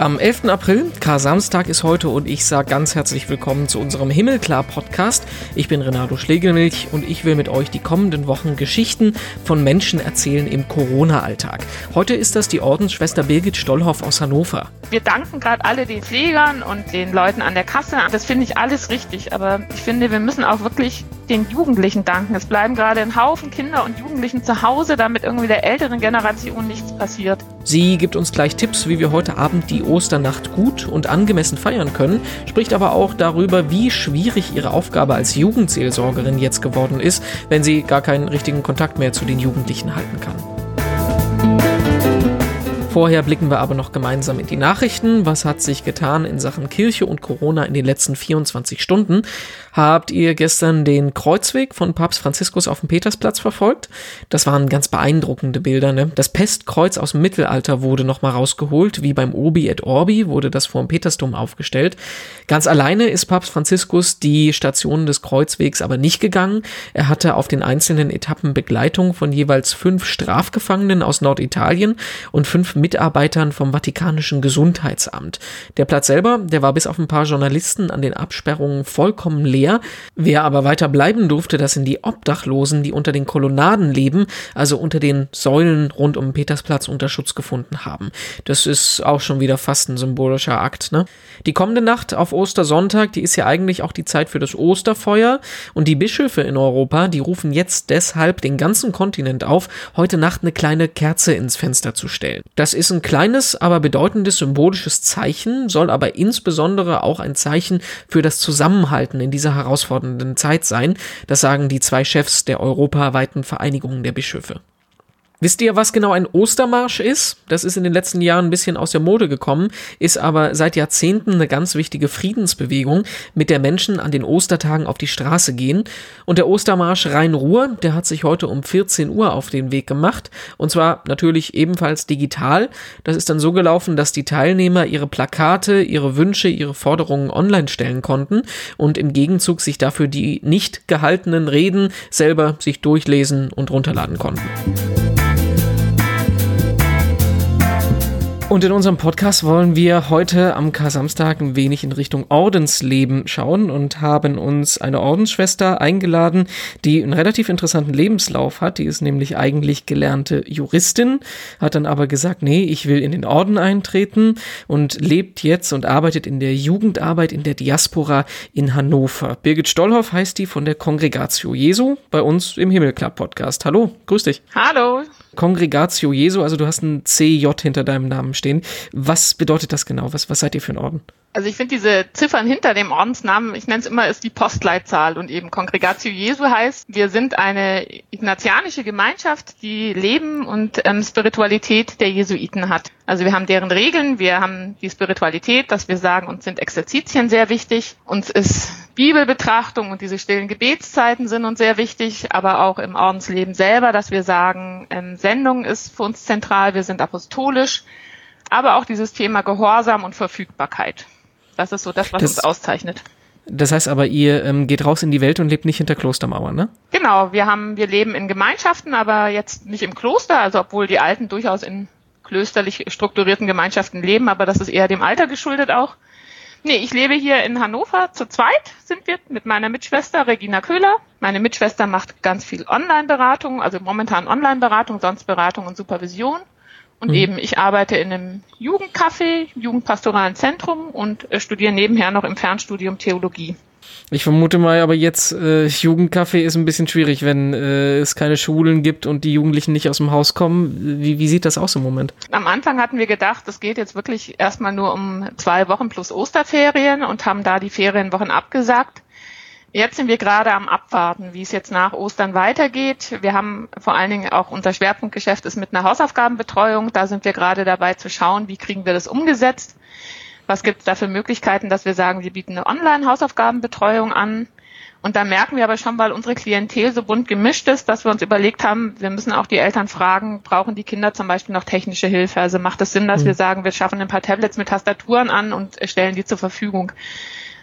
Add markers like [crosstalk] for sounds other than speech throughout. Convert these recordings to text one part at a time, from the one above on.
Am 11. April, Kar-Samstag ist heute und ich sage ganz herzlich willkommen zu unserem Himmelklar-Podcast. Ich bin Renato Schlegelmilch und ich will mit euch die kommenden Wochen Geschichten von Menschen erzählen im Corona-Alltag. Heute ist das die Ordensschwester Birgit Stollhoff aus Hannover. Wir danken gerade alle den Pflegern und den Leuten an der Kasse. Das finde ich alles richtig, aber ich finde, wir müssen auch wirklich den Jugendlichen danken. Es bleiben gerade ein Haufen Kinder und Jugendlichen zu Hause, damit irgendwie der älteren Generation nichts passiert. Sie gibt uns gleich Tipps, wie wir heute Abend die Osternacht gut und angemessen feiern können, spricht aber auch darüber, wie schwierig ihre Aufgabe als Jugendseelsorgerin jetzt geworden ist, wenn sie gar keinen richtigen Kontakt mehr zu den Jugendlichen halten kann. Vorher blicken wir aber noch gemeinsam in die Nachrichten. Was hat sich getan in Sachen Kirche und Corona in den letzten 24 Stunden? Habt ihr gestern den Kreuzweg von Papst Franziskus auf dem Petersplatz verfolgt? Das waren ganz beeindruckende Bilder. Ne? Das Pestkreuz aus dem Mittelalter wurde nochmal rausgeholt, wie beim Obi et Orbi wurde das vor dem Petersdom aufgestellt. Ganz alleine ist Papst Franziskus die Stationen des Kreuzwegs aber nicht gegangen. Er hatte auf den einzelnen Etappen Begleitung von jeweils fünf Strafgefangenen aus Norditalien und fünf Mitarbeitern vom Vatikanischen Gesundheitsamt. Der Platz selber, der war bis auf ein paar Journalisten an den Absperrungen vollkommen leer. Wer aber weiter bleiben durfte, das sind die Obdachlosen, die unter den Kolonnaden leben, also unter den Säulen rund um Petersplatz unter Schutz gefunden haben. Das ist auch schon wieder fast ein symbolischer Akt, ne? Die kommende Nacht auf Ostersonntag, die ist ja eigentlich auch die Zeit für das Osterfeuer und die Bischöfe in Europa, die rufen jetzt deshalb den ganzen Kontinent auf, heute Nacht eine kleine Kerze ins Fenster zu stellen. Das das ist ein kleines, aber bedeutendes symbolisches Zeichen, soll aber insbesondere auch ein Zeichen für das Zusammenhalten in dieser herausfordernden Zeit sein. Das sagen die zwei Chefs der europaweiten Vereinigung der Bischöfe. Wisst ihr, was genau ein Ostermarsch ist? Das ist in den letzten Jahren ein bisschen aus der Mode gekommen, ist aber seit Jahrzehnten eine ganz wichtige Friedensbewegung, mit der Menschen an den Ostertagen auf die Straße gehen. Und der Ostermarsch Rhein-Ruhr, der hat sich heute um 14 Uhr auf den Weg gemacht. Und zwar natürlich ebenfalls digital. Das ist dann so gelaufen, dass die Teilnehmer ihre Plakate, ihre Wünsche, ihre Forderungen online stellen konnten und im Gegenzug sich dafür die nicht gehaltenen Reden selber sich durchlesen und runterladen konnten. Und in unserem Podcast wollen wir heute am Kar-Samstag ein wenig in Richtung Ordensleben schauen und haben uns eine Ordensschwester eingeladen, die einen relativ interessanten Lebenslauf hat. Die ist nämlich eigentlich gelernte Juristin, hat dann aber gesagt, nee, ich will in den Orden eintreten und lebt jetzt und arbeitet in der Jugendarbeit in der Diaspora in Hannover. Birgit Stollhoff heißt die von der Congregatio Jesu bei uns im Himmelclub Podcast. Hallo, grüß dich. Hallo. Congregatio Jesu, also du hast ein CJ hinter deinem Namen stehen. Was bedeutet das genau? Was, was seid ihr für ein Orden? Also ich finde diese Ziffern hinter dem Ordensnamen, ich nenne es immer, ist die Postleitzahl und eben Congregatio Jesu heißt, wir sind eine ignatianische Gemeinschaft, die Leben und ähm, Spiritualität der Jesuiten hat. Also wir haben deren Regeln, wir haben die Spiritualität, dass wir sagen, uns sind Exerzitien sehr wichtig, uns ist Bibelbetrachtung und diese stillen Gebetszeiten sind uns sehr wichtig, aber auch im Ordensleben selber, dass wir sagen, ähm, Sendung ist für uns zentral, wir sind apostolisch, aber auch dieses Thema Gehorsam und Verfügbarkeit. Das ist so das, was das, uns auszeichnet. Das heißt aber, ihr ähm, geht raus in die Welt und lebt nicht hinter Klostermauern, ne? Genau, wir haben, wir leben in Gemeinschaften, aber jetzt nicht im Kloster, also obwohl die Alten durchaus in klösterlich strukturierten Gemeinschaften leben, aber das ist eher dem Alter geschuldet auch. Nee, ich lebe hier in Hannover. Zu zweit sind wir mit meiner Mitschwester Regina Köhler. Meine Mitschwester macht ganz viel Online-Beratung, also momentan Online-Beratung, sonst Beratung und Supervision. Und mhm. eben, ich arbeite in einem Jugendcafé, Jugendpastoralen Zentrum und äh, studiere nebenher noch im Fernstudium Theologie. Ich vermute mal, aber jetzt äh, Jugendcafé ist ein bisschen schwierig, wenn äh, es keine Schulen gibt und die Jugendlichen nicht aus dem Haus kommen. Wie, wie sieht das aus im Moment? Am Anfang hatten wir gedacht, es geht jetzt wirklich erstmal nur um zwei Wochen plus Osterferien und haben da die Ferienwochen abgesagt. Jetzt sind wir gerade am Abwarten, wie es jetzt nach Ostern weitergeht. Wir haben vor allen Dingen auch unser Schwerpunktgeschäft ist mit einer Hausaufgabenbetreuung. Da sind wir gerade dabei zu schauen, wie kriegen wir das umgesetzt. Was gibt es da für Möglichkeiten, dass wir sagen, wir bieten eine Online-Hausaufgabenbetreuung an. Und da merken wir aber schon, weil unsere Klientel so bunt gemischt ist, dass wir uns überlegt haben, wir müssen auch die Eltern fragen, brauchen die Kinder zum Beispiel noch technische Hilfe? Also macht es Sinn, dass mhm. wir sagen, wir schaffen ein paar Tablets mit Tastaturen an und stellen die zur Verfügung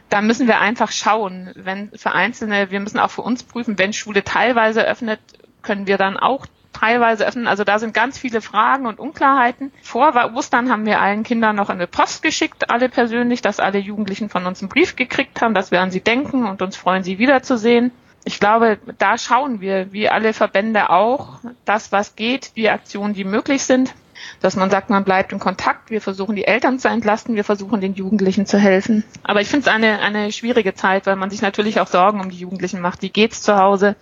da müssen wir einfach schauen, wenn für Einzelne, wir müssen auch für uns prüfen, wenn Schule teilweise öffnet, können wir dann auch teilweise öffnen. Also da sind ganz viele Fragen und Unklarheiten. Vor Ostern haben wir allen Kindern noch eine Post geschickt, alle persönlich, dass alle Jugendlichen von uns einen Brief gekriegt haben, dass wir an sie denken und uns freuen, sie wiederzusehen. Ich glaube, da schauen wir, wie alle Verbände auch, das, was geht, die Aktionen, die möglich sind dass man sagt, man bleibt in Kontakt, wir versuchen die Eltern zu entlasten, wir versuchen den Jugendlichen zu helfen. Aber ich finde es eine, eine schwierige Zeit, weil man sich natürlich auch Sorgen um die Jugendlichen macht. Wie geht's zu Hause?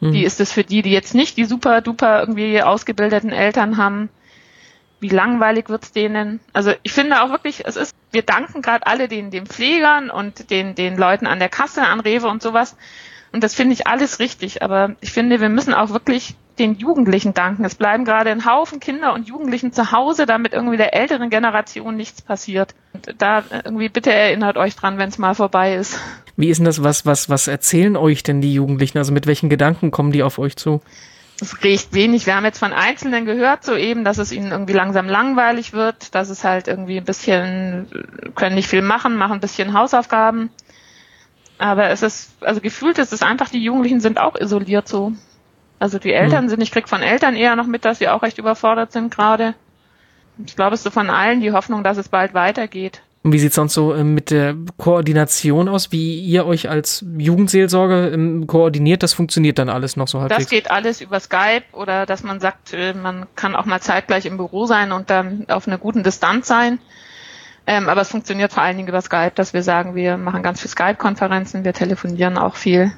Mhm. Wie ist es für die, die jetzt nicht die super duper irgendwie ausgebildeten Eltern haben? Wie langweilig wird's denen? Also ich finde auch wirklich, es ist, wir danken gerade alle den, den Pflegern und den, den Leuten an der Kasse, an Rewe und sowas. Und das finde ich alles richtig. Aber ich finde, wir müssen auch wirklich den Jugendlichen danken. Es bleiben gerade ein Haufen Kinder und Jugendlichen zu Hause, damit irgendwie der älteren Generation nichts passiert. Und da irgendwie bitte erinnert euch dran, wenn es mal vorbei ist. Wie ist denn das, was, was, was erzählen euch denn die Jugendlichen? Also mit welchen Gedanken kommen die auf euch zu? Es riecht wenig. Wir haben jetzt von Einzelnen gehört, so eben, dass es ihnen irgendwie langsam langweilig wird, dass es halt irgendwie ein bisschen, können nicht viel machen, machen ein bisschen Hausaufgaben. Aber es ist, also gefühlt ist es einfach, die Jugendlichen sind auch isoliert so. Also die Eltern hm. sind, ich krieg von Eltern eher noch mit, dass sie auch recht überfordert sind gerade. Ich glaube, es ist so von allen die Hoffnung, dass es bald weitergeht. Und wie sieht es sonst so ähm, mit der Koordination aus, wie ihr euch als Jugendseelsorge ähm, koordiniert? Das funktioniert dann alles noch so halbwegs? Das geht alles über Skype oder dass man sagt, äh, man kann auch mal zeitgleich im Büro sein und dann auf einer guten Distanz sein. Ähm, aber es funktioniert vor allen Dingen über Skype, dass wir sagen, wir machen ganz viel Skype-Konferenzen, wir telefonieren auch viel.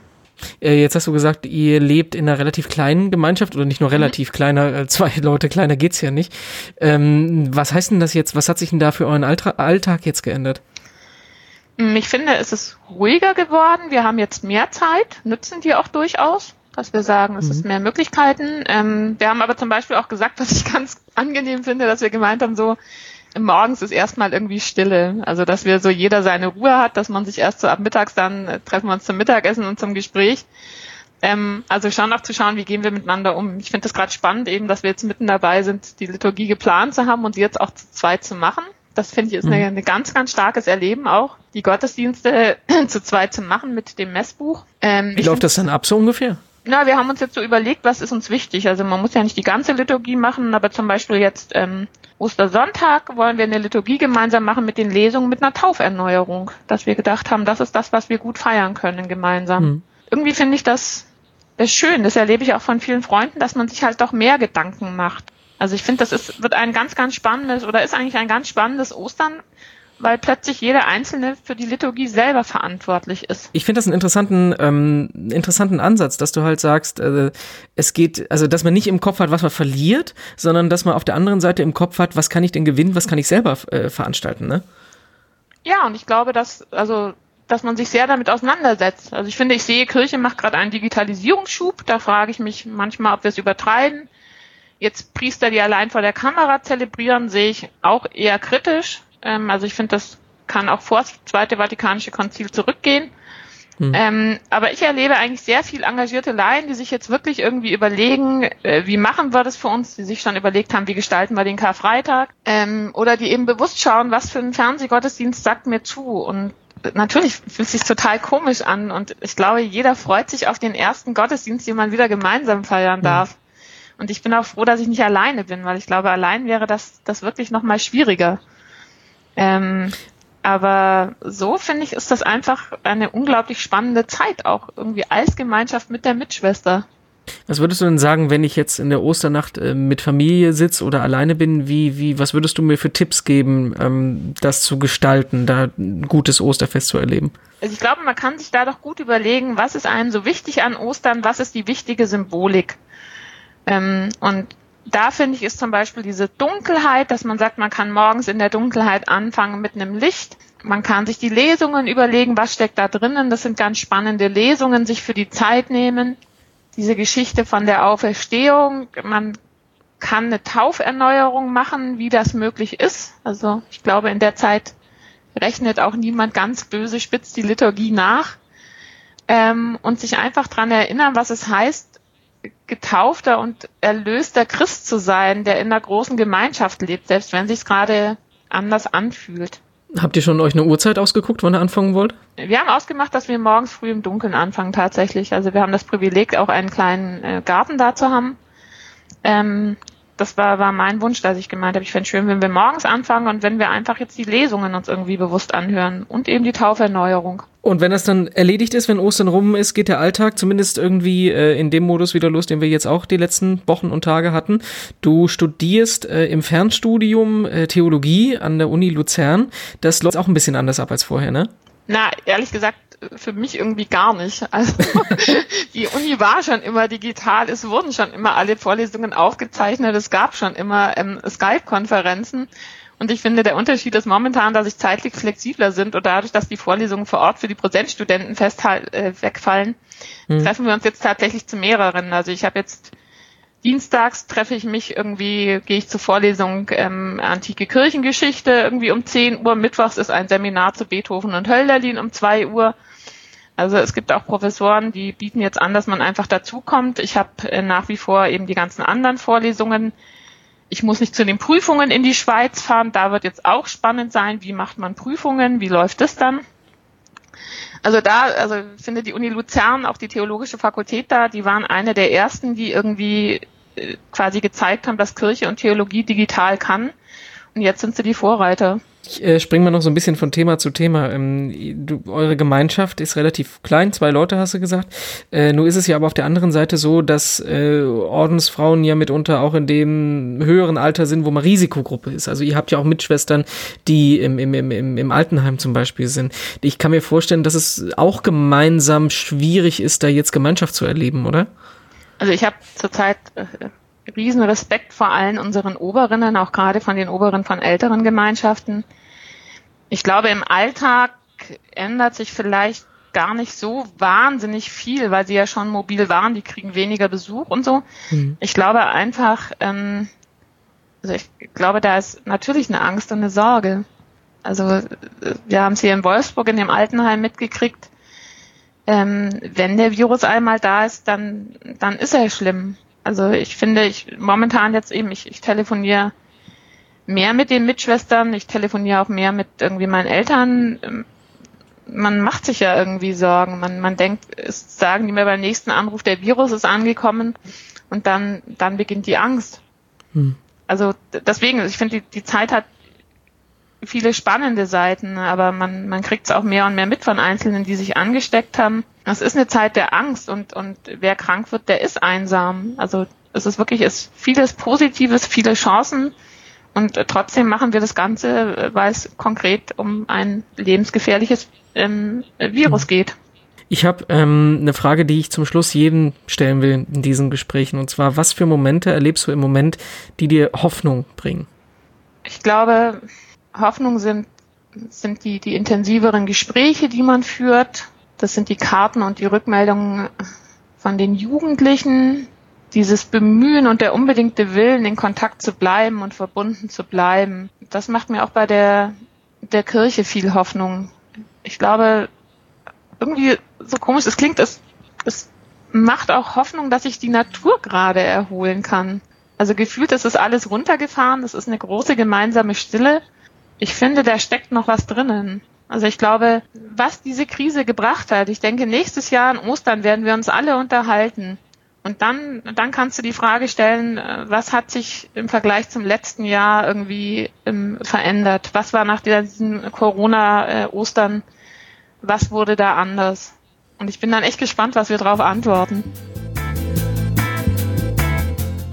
Äh, jetzt hast du gesagt, ihr lebt in einer relativ kleinen Gemeinschaft oder nicht nur mhm. relativ mhm. kleiner, äh, zwei [laughs] Leute kleiner geht's ja nicht. Ähm, was heißt denn das jetzt? Was hat sich denn da für euren Alltag jetzt geändert? Mm, ich finde, es ist ruhiger geworden. Wir haben jetzt mehr Zeit, nutzen die auch durchaus, dass wir sagen, es mhm. ist mehr Möglichkeiten. Ähm, wir haben aber zum Beispiel auch gesagt, [laughs] was ich ganz angenehm finde, dass wir gemeint haben, so, morgens ist erstmal irgendwie Stille. Also, dass wir so jeder seine Ruhe hat, dass man sich erst so ab mittags dann äh, treffen wir uns zum Mittagessen und zum Gespräch. Ähm, also schon auch zu schauen, wie gehen wir miteinander um. Ich finde das gerade spannend eben, dass wir jetzt mitten dabei sind, die Liturgie geplant zu haben und sie jetzt auch zu zweit zu machen. Das finde ich ist mhm. eine, eine ganz, ganz starkes Erleben auch, die Gottesdienste [clears throat] zu zweit zu machen mit dem Messbuch. Ähm, wie läuft das dann ab so ungefähr? Na, wir haben uns jetzt so überlegt, was ist uns wichtig. Also man muss ja nicht die ganze Liturgie machen, aber zum Beispiel jetzt ähm, Ostersonntag wollen wir eine Liturgie gemeinsam machen mit den Lesungen mit einer Tauferneuerung, dass wir gedacht haben, das ist das, was wir gut feiern können gemeinsam. Mhm. Irgendwie finde ich das ist schön. Das erlebe ich auch von vielen Freunden, dass man sich halt doch mehr Gedanken macht. Also ich finde, das ist, wird ein ganz, ganz spannendes oder ist eigentlich ein ganz spannendes Ostern, weil plötzlich jeder Einzelne für die Liturgie selber verantwortlich ist. Ich finde das einen interessanten, ähm, interessanten Ansatz, dass du halt sagst, äh, es geht, also dass man nicht im Kopf hat, was man verliert, sondern dass man auf der anderen Seite im Kopf hat, was kann ich denn gewinnen, was kann ich selber äh, veranstalten, ne? Ja, und ich glaube, dass, also dass man sich sehr damit auseinandersetzt. Also ich finde, ich sehe, Kirche macht gerade einen Digitalisierungsschub. Da frage ich mich manchmal, ob wir es übertreiben. Jetzt Priester, die allein vor der Kamera zelebrieren, sehe ich auch eher kritisch. Ähm, also ich finde, das kann auch vor das Zweite Vatikanische Konzil zurückgehen. Hm. Ähm, aber ich erlebe eigentlich sehr viel engagierte Laien, die sich jetzt wirklich irgendwie überlegen, äh, wie machen wir das für uns, die sich schon überlegt haben, wie gestalten wir den Karfreitag, ähm, oder die eben bewusst schauen, was für ein Fernsehgottesdienst sagt mir zu. Und natürlich fühlt sich total komisch an und ich glaube, jeder freut sich auf den ersten Gottesdienst, den man wieder gemeinsam feiern darf. Hm. Und ich bin auch froh, dass ich nicht alleine bin, weil ich glaube, allein wäre das, das wirklich nochmal schwieriger. Ähm, aber so finde ich, ist das einfach eine unglaublich spannende Zeit, auch irgendwie als Gemeinschaft mit der Mitschwester. Was würdest du denn sagen, wenn ich jetzt in der Osternacht äh, mit Familie sitze oder alleine bin? Wie, wie, was würdest du mir für Tipps geben, ähm, das zu gestalten, da ein gutes Osterfest zu erleben? Also ich glaube, man kann sich da doch gut überlegen, was ist einem so wichtig an Ostern, was ist die wichtige Symbolik? Ähm, und da finde ich, ist zum Beispiel diese Dunkelheit, dass man sagt, man kann morgens in der Dunkelheit anfangen mit einem Licht. Man kann sich die Lesungen überlegen, was steckt da drinnen. Das sind ganz spannende Lesungen, sich für die Zeit nehmen. Diese Geschichte von der Auferstehung. Man kann eine Tauferneuerung machen, wie das möglich ist. Also ich glaube, in der Zeit rechnet auch niemand ganz böse spitz die Liturgie nach. Ähm, und sich einfach dran erinnern, was es heißt, getaufter und erlöster Christ zu sein, der in einer großen Gemeinschaft lebt, selbst wenn sich gerade anders anfühlt. Habt ihr schon euch eine Uhrzeit ausgeguckt, wann ihr anfangen wollt? Wir haben ausgemacht, dass wir morgens früh im Dunkeln anfangen tatsächlich. Also wir haben das Privileg, auch einen kleinen äh, Garten da zu haben. Ähm, das war, war mein Wunsch, dass ich gemeint habe, ich fände es schön, wenn wir morgens anfangen und wenn wir einfach jetzt die Lesungen uns irgendwie bewusst anhören und eben die Tauferneuerung. Und wenn das dann erledigt ist, wenn Ostern rum ist, geht der Alltag zumindest irgendwie äh, in dem Modus wieder los, den wir jetzt auch die letzten Wochen und Tage hatten. Du studierst äh, im Fernstudium äh, Theologie an der Uni Luzern. Das läuft auch ein bisschen anders ab als vorher, ne? Na, ehrlich gesagt, für mich irgendwie gar nicht. Also [laughs] die Uni war schon immer digital, es wurden schon immer alle Vorlesungen aufgezeichnet, es gab schon immer ähm, Skype-Konferenzen. Und ich finde, der Unterschied ist momentan, dass ich zeitlich flexibler sind und dadurch, dass die Vorlesungen vor Ort für die Präsenzstudenten fest äh, wegfallen, hm. treffen wir uns jetzt tatsächlich zu mehreren. Also ich habe jetzt Dienstags treffe ich mich irgendwie, gehe ich zur Vorlesung ähm, Antike Kirchengeschichte irgendwie um 10 Uhr. Mittwochs ist ein Seminar zu Beethoven und Hölderlin um 2 Uhr. Also es gibt auch Professoren, die bieten jetzt an, dass man einfach dazukommt. Ich habe äh, nach wie vor eben die ganzen anderen Vorlesungen. Ich muss nicht zu den Prüfungen in die Schweiz fahren. Da wird jetzt auch spannend sein, wie macht man Prüfungen, wie läuft das dann? Also da, also finde die Uni Luzern, auch die theologische Fakultät da, die waren eine der ersten, die irgendwie äh, quasi gezeigt haben, dass Kirche und Theologie digital kann. Und jetzt sind sie die Vorreiter. Ich äh, springe mal noch so ein bisschen von Thema zu Thema. Ähm, du, eure Gemeinschaft ist relativ klein, zwei Leute hast du gesagt. Äh, nur ist es ja aber auf der anderen Seite so, dass äh, Ordensfrauen ja mitunter auch in dem höheren Alter sind, wo man Risikogruppe ist. Also ihr habt ja auch Mitschwestern, die im, im, im, im Altenheim zum Beispiel sind. Ich kann mir vorstellen, dass es auch gemeinsam schwierig ist, da jetzt Gemeinschaft zu erleben, oder? Also ich habe zurzeit äh, riesen Respekt vor allen unseren Oberinnen, auch gerade von den Oberen von älteren Gemeinschaften. Ich glaube, im Alltag ändert sich vielleicht gar nicht so wahnsinnig viel, weil sie ja schon mobil waren, die kriegen weniger Besuch und so. Mhm. Ich glaube einfach, ähm, also ich glaube, da ist natürlich eine Angst und eine Sorge. Also wir haben es hier in Wolfsburg in dem Altenheim mitgekriegt. Ähm, wenn der Virus einmal da ist, dann, dann ist er schlimm. Also ich finde, ich momentan jetzt eben, ich, ich telefoniere mehr mit den Mitschwestern, ich telefoniere auch mehr mit irgendwie meinen Eltern. Man macht sich ja irgendwie Sorgen. Man, man denkt, es sagen die mir beim nächsten Anruf, der Virus ist angekommen und dann, dann beginnt die Angst. Hm. Also deswegen, ich finde, die, die Zeit hat viele spannende Seiten, aber man, man kriegt es auch mehr und mehr mit von Einzelnen, die sich angesteckt haben. Es ist eine Zeit der Angst und, und wer krank wird, der ist einsam. Also es ist wirklich, es ist vieles Positives, viele Chancen und trotzdem machen wir das Ganze, weil es konkret um ein lebensgefährliches ähm, Virus mhm. geht. Ich habe ähm, eine Frage, die ich zum Schluss jedem stellen will in diesen Gesprächen. Und zwar, was für Momente erlebst du im Moment, die dir Hoffnung bringen? Ich glaube, Hoffnung sind, sind die, die intensiveren Gespräche, die man führt. Das sind die Karten und die Rückmeldungen von den Jugendlichen. Dieses Bemühen und der unbedingte Willen, in Kontakt zu bleiben und verbunden zu bleiben. Das macht mir auch bei der, der Kirche viel Hoffnung. Ich glaube, irgendwie so komisch es klingt, es, es macht auch Hoffnung, dass sich die Natur gerade erholen kann. Also gefühlt ist es alles runtergefahren, das ist eine große gemeinsame Stille ich finde, da steckt noch was drinnen. Also ich glaube, was diese Krise gebracht hat, ich denke, nächstes Jahr an Ostern werden wir uns alle unterhalten. Und dann, dann kannst du die Frage stellen, äh, was hat sich im Vergleich zum letzten Jahr irgendwie ähm, verändert? Was war nach diesem Corona-Ostern, was wurde da anders? Und ich bin dann echt gespannt, was wir darauf antworten.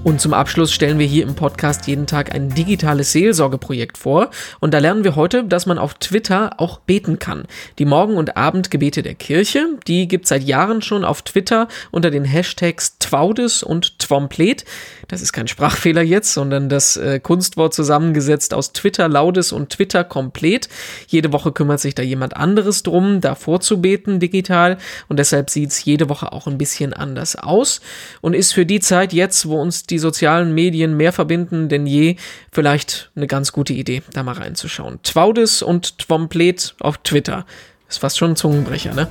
Und zum Abschluss stellen wir hier im Podcast jeden Tag ein digitales Seelsorgeprojekt vor. Und da lernen wir heute, dass man auf Twitter auch beten kann. Die Morgen- und Abendgebete der Kirche, die gibt seit Jahren schon auf Twitter unter den Hashtags Twaudes und Twomplet. Das ist kein Sprachfehler jetzt, sondern das äh, Kunstwort zusammengesetzt aus Twitter Laudes und Twitter komplett. Jede Woche kümmert sich da jemand anderes drum, da vorzubeten digital. Und deshalb sieht's jede Woche auch ein bisschen anders aus und ist für die Zeit jetzt, wo uns die die sozialen Medien mehr verbinden denn je, vielleicht eine ganz gute Idee, da mal reinzuschauen. Twaudis und Twomplet auf Twitter. Ist fast schon ein Zungenbrecher, ne?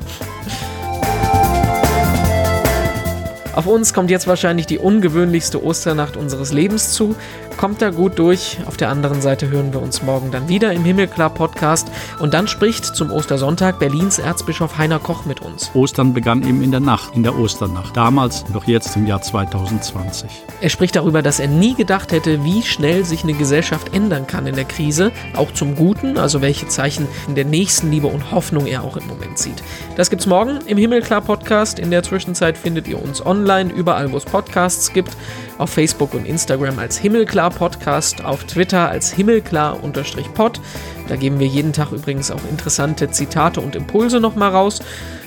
Auf uns kommt jetzt wahrscheinlich die ungewöhnlichste Osternacht unseres Lebens zu. Kommt da gut durch. Auf der anderen Seite hören wir uns morgen dann wieder im Himmelklar Podcast. Und dann spricht zum Ostersonntag Berlins Erzbischof Heiner Koch mit uns. Ostern begann eben in der Nacht, in der Osternacht. Damals, doch jetzt im Jahr 2020. Er spricht darüber, dass er nie gedacht hätte, wie schnell sich eine Gesellschaft ändern kann in der Krise. Auch zum Guten, also welche Zeichen in der Nächstenliebe und Hoffnung er auch im Moment sieht. Das gibt's morgen im Himmelklar Podcast. In der Zwischenzeit findet ihr uns online, überall wo es Podcasts gibt. Auf Facebook und Instagram als Himmelklar Podcast, auf Twitter als Himmelklar-Pod. Da geben wir jeden Tag übrigens auch interessante Zitate und Impulse nochmal raus.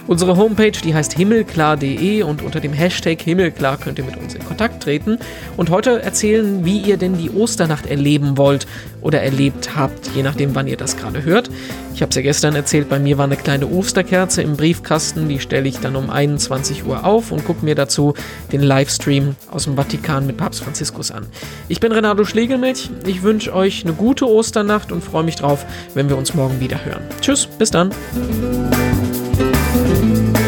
Unsere Homepage, die heißt himmelklar.de und unter dem Hashtag Himmelklar könnt ihr mit uns in Kontakt treten und heute erzählen, wie ihr denn die Osternacht erleben wollt oder erlebt habt, je nachdem, wann ihr das gerade hört. Ich habe es ja gestern erzählt, bei mir war eine kleine Osterkerze im Briefkasten, die stelle ich dann um 21 Uhr auf und gucke mir dazu den Livestream aus dem Vatikan mit Papst Franziskus an. Ich bin Renato Schlegelmilch, ich wünsche euch eine gute Osternacht und freue mich drauf, wenn wir uns morgen wieder hören. Tschüss, bis dann. Música